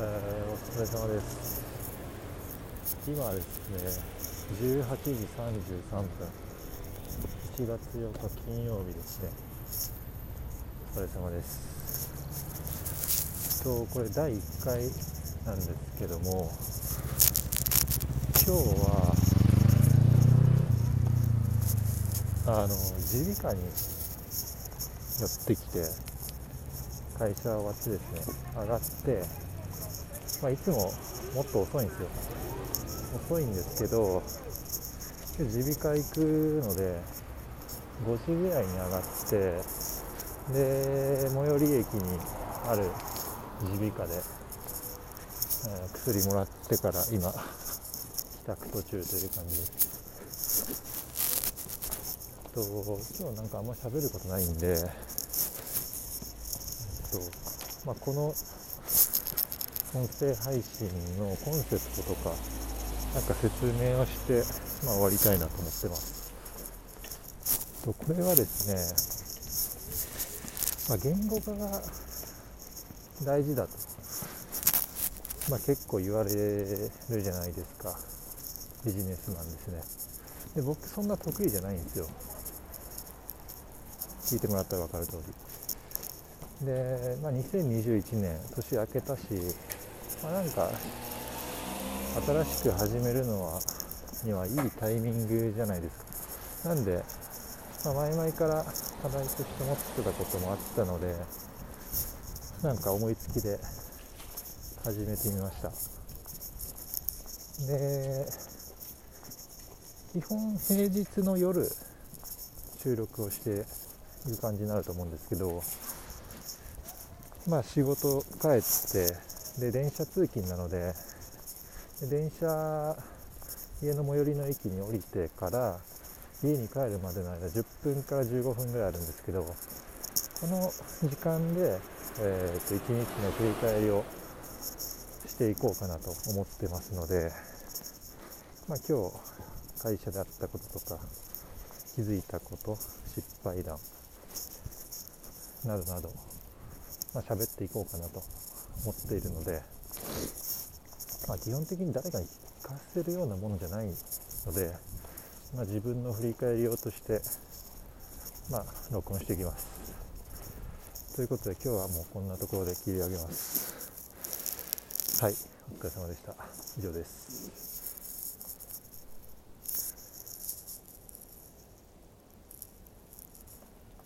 えー、お疲れ様です。今ですね18時33分。1月8日金曜日ですね。お疲れ様です。とこれ第1回なんですけども今日はあの耳鼻科に寄ってきて会社終わってですね上がってまあ、いつももっと遅いんですよ。遅いんですけど今日耳鼻科行くので5時ぐらいに上がってで最寄り駅にある耳鼻科で、えー、薬もらってから今帰宅途中という感じです。と今日なんかあんま喋ることないんで、えっとまあ、この音声配信のコンセプトとか、なんか説明をして、まあ、終わりたいなと思ってます。とこれはですね、まあ、言語化が大事だと、まあ、結構言われるじゃないですか。ビジネスマンですね。で僕そんな得意じゃないんですよ。聞いてもらったら分かる通り。で、まあ、2021年年明けたしまあ、なんか新しく始めるのはにはいいタイミングじゃないですか。なんで、まあ、前々から課題として持ってたこともあったのでなんか思いつきで始めてみました。で基本平日の夜収録をしている感じになると思うんですけどまあ仕事帰ってで電車通勤なので電車家の最寄りの駅に降りてから家に帰るまでの間10分から15分ぐらいあるんですけどこの時間で、えー、と1日の振り返りをしていこうかなと思ってますので、まあ、今日会社であったこととか気づいたこと失敗談などなど、まあ、喋っていこうかなと思っているので、まあ、基本的に誰かに聞かせるようなものじゃないので、まあ、自分の振り返り用として、まあ、録音していきます。ということで今日はもうこんなところで切り上げます。はい、お疲れ様でした。以上です。